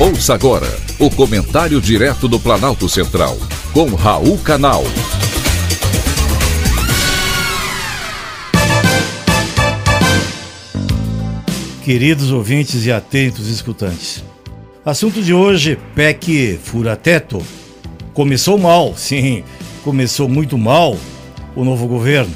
Ouça agora o comentário direto do Planalto Central, com Raul Canal. Queridos ouvintes e atentos escutantes. Assunto de hoje: PEC Fura-Teto. Começou mal, sim, começou muito mal o novo governo.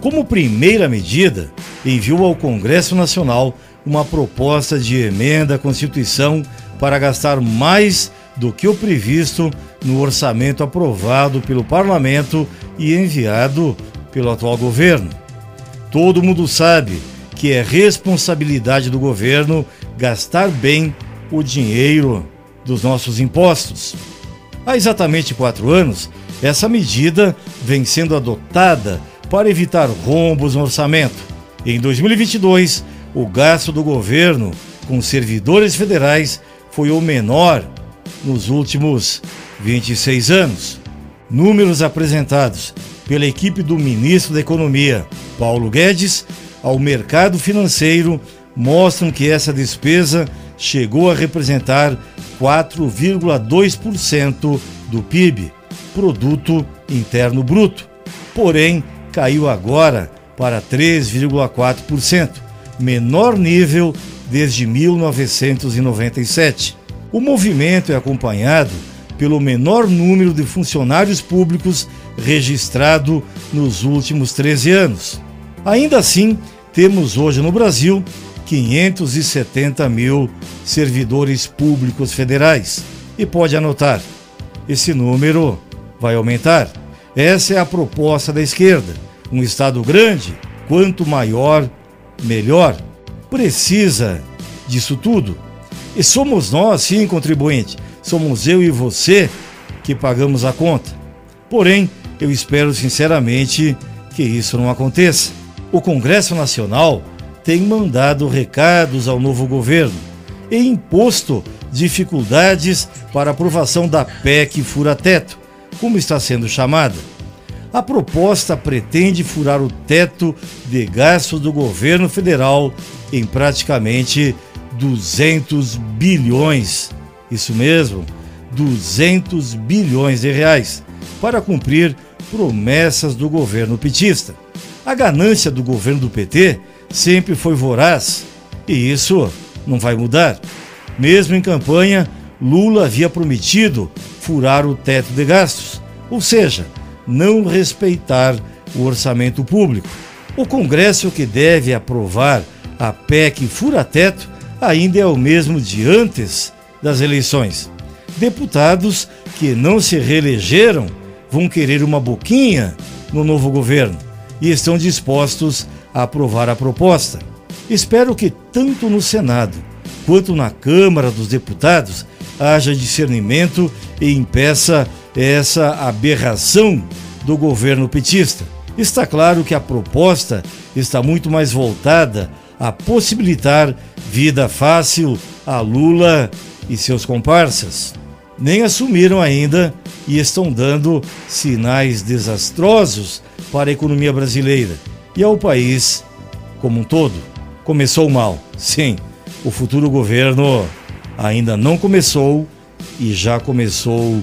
Como primeira medida, enviou ao Congresso Nacional uma proposta de emenda à Constituição para gastar mais do que o previsto no orçamento aprovado pelo parlamento e enviado pelo atual governo. Todo mundo sabe que é responsabilidade do governo gastar bem o dinheiro dos nossos impostos. Há exatamente quatro anos, essa medida vem sendo adotada para evitar rombos no orçamento. Em 2022, o gasto do governo com servidores federais foi o menor nos últimos 26 anos. Números apresentados pela equipe do ministro da Economia, Paulo Guedes, ao mercado financeiro mostram que essa despesa chegou a representar 4,2% do PIB, produto interno bruto. Porém, caiu agora para 3,4%, menor nível desde 1997. O movimento é acompanhado pelo menor número de funcionários públicos registrado nos últimos 13 anos. Ainda assim, temos hoje no Brasil 570 mil servidores públicos federais. E pode anotar, esse número vai aumentar. Essa é a proposta da esquerda. Um Estado grande, quanto maior, melhor precisa disso tudo. E somos nós, sim, contribuinte, somos eu e você que pagamos a conta. Porém, eu espero sinceramente que isso não aconteça. O Congresso Nacional tem mandado recados ao novo governo e imposto dificuldades para aprovação da PEC fura-teto, como está sendo chamada. A proposta pretende furar o teto de gastos do governo federal em praticamente 200 bilhões. Isso mesmo, 200 bilhões de reais para cumprir promessas do governo petista. A ganância do governo do PT sempre foi voraz e isso não vai mudar. Mesmo em campanha, Lula havia prometido furar o teto de gastos, ou seja, não respeitar o orçamento público. O Congresso que deve aprovar a PEC fura-teto ainda é o mesmo de antes das eleições. Deputados que não se reelegeram vão querer uma boquinha no novo governo e estão dispostos a aprovar a proposta. Espero que tanto no Senado quanto na Câmara dos Deputados haja discernimento e impeça essa aberração do governo petista. Está claro que a proposta está muito mais voltada a possibilitar vida fácil a Lula e seus comparsas. Nem assumiram ainda e estão dando sinais desastrosos para a economia brasileira e ao país como um todo. Começou mal, sim, o futuro governo ainda não começou e já começou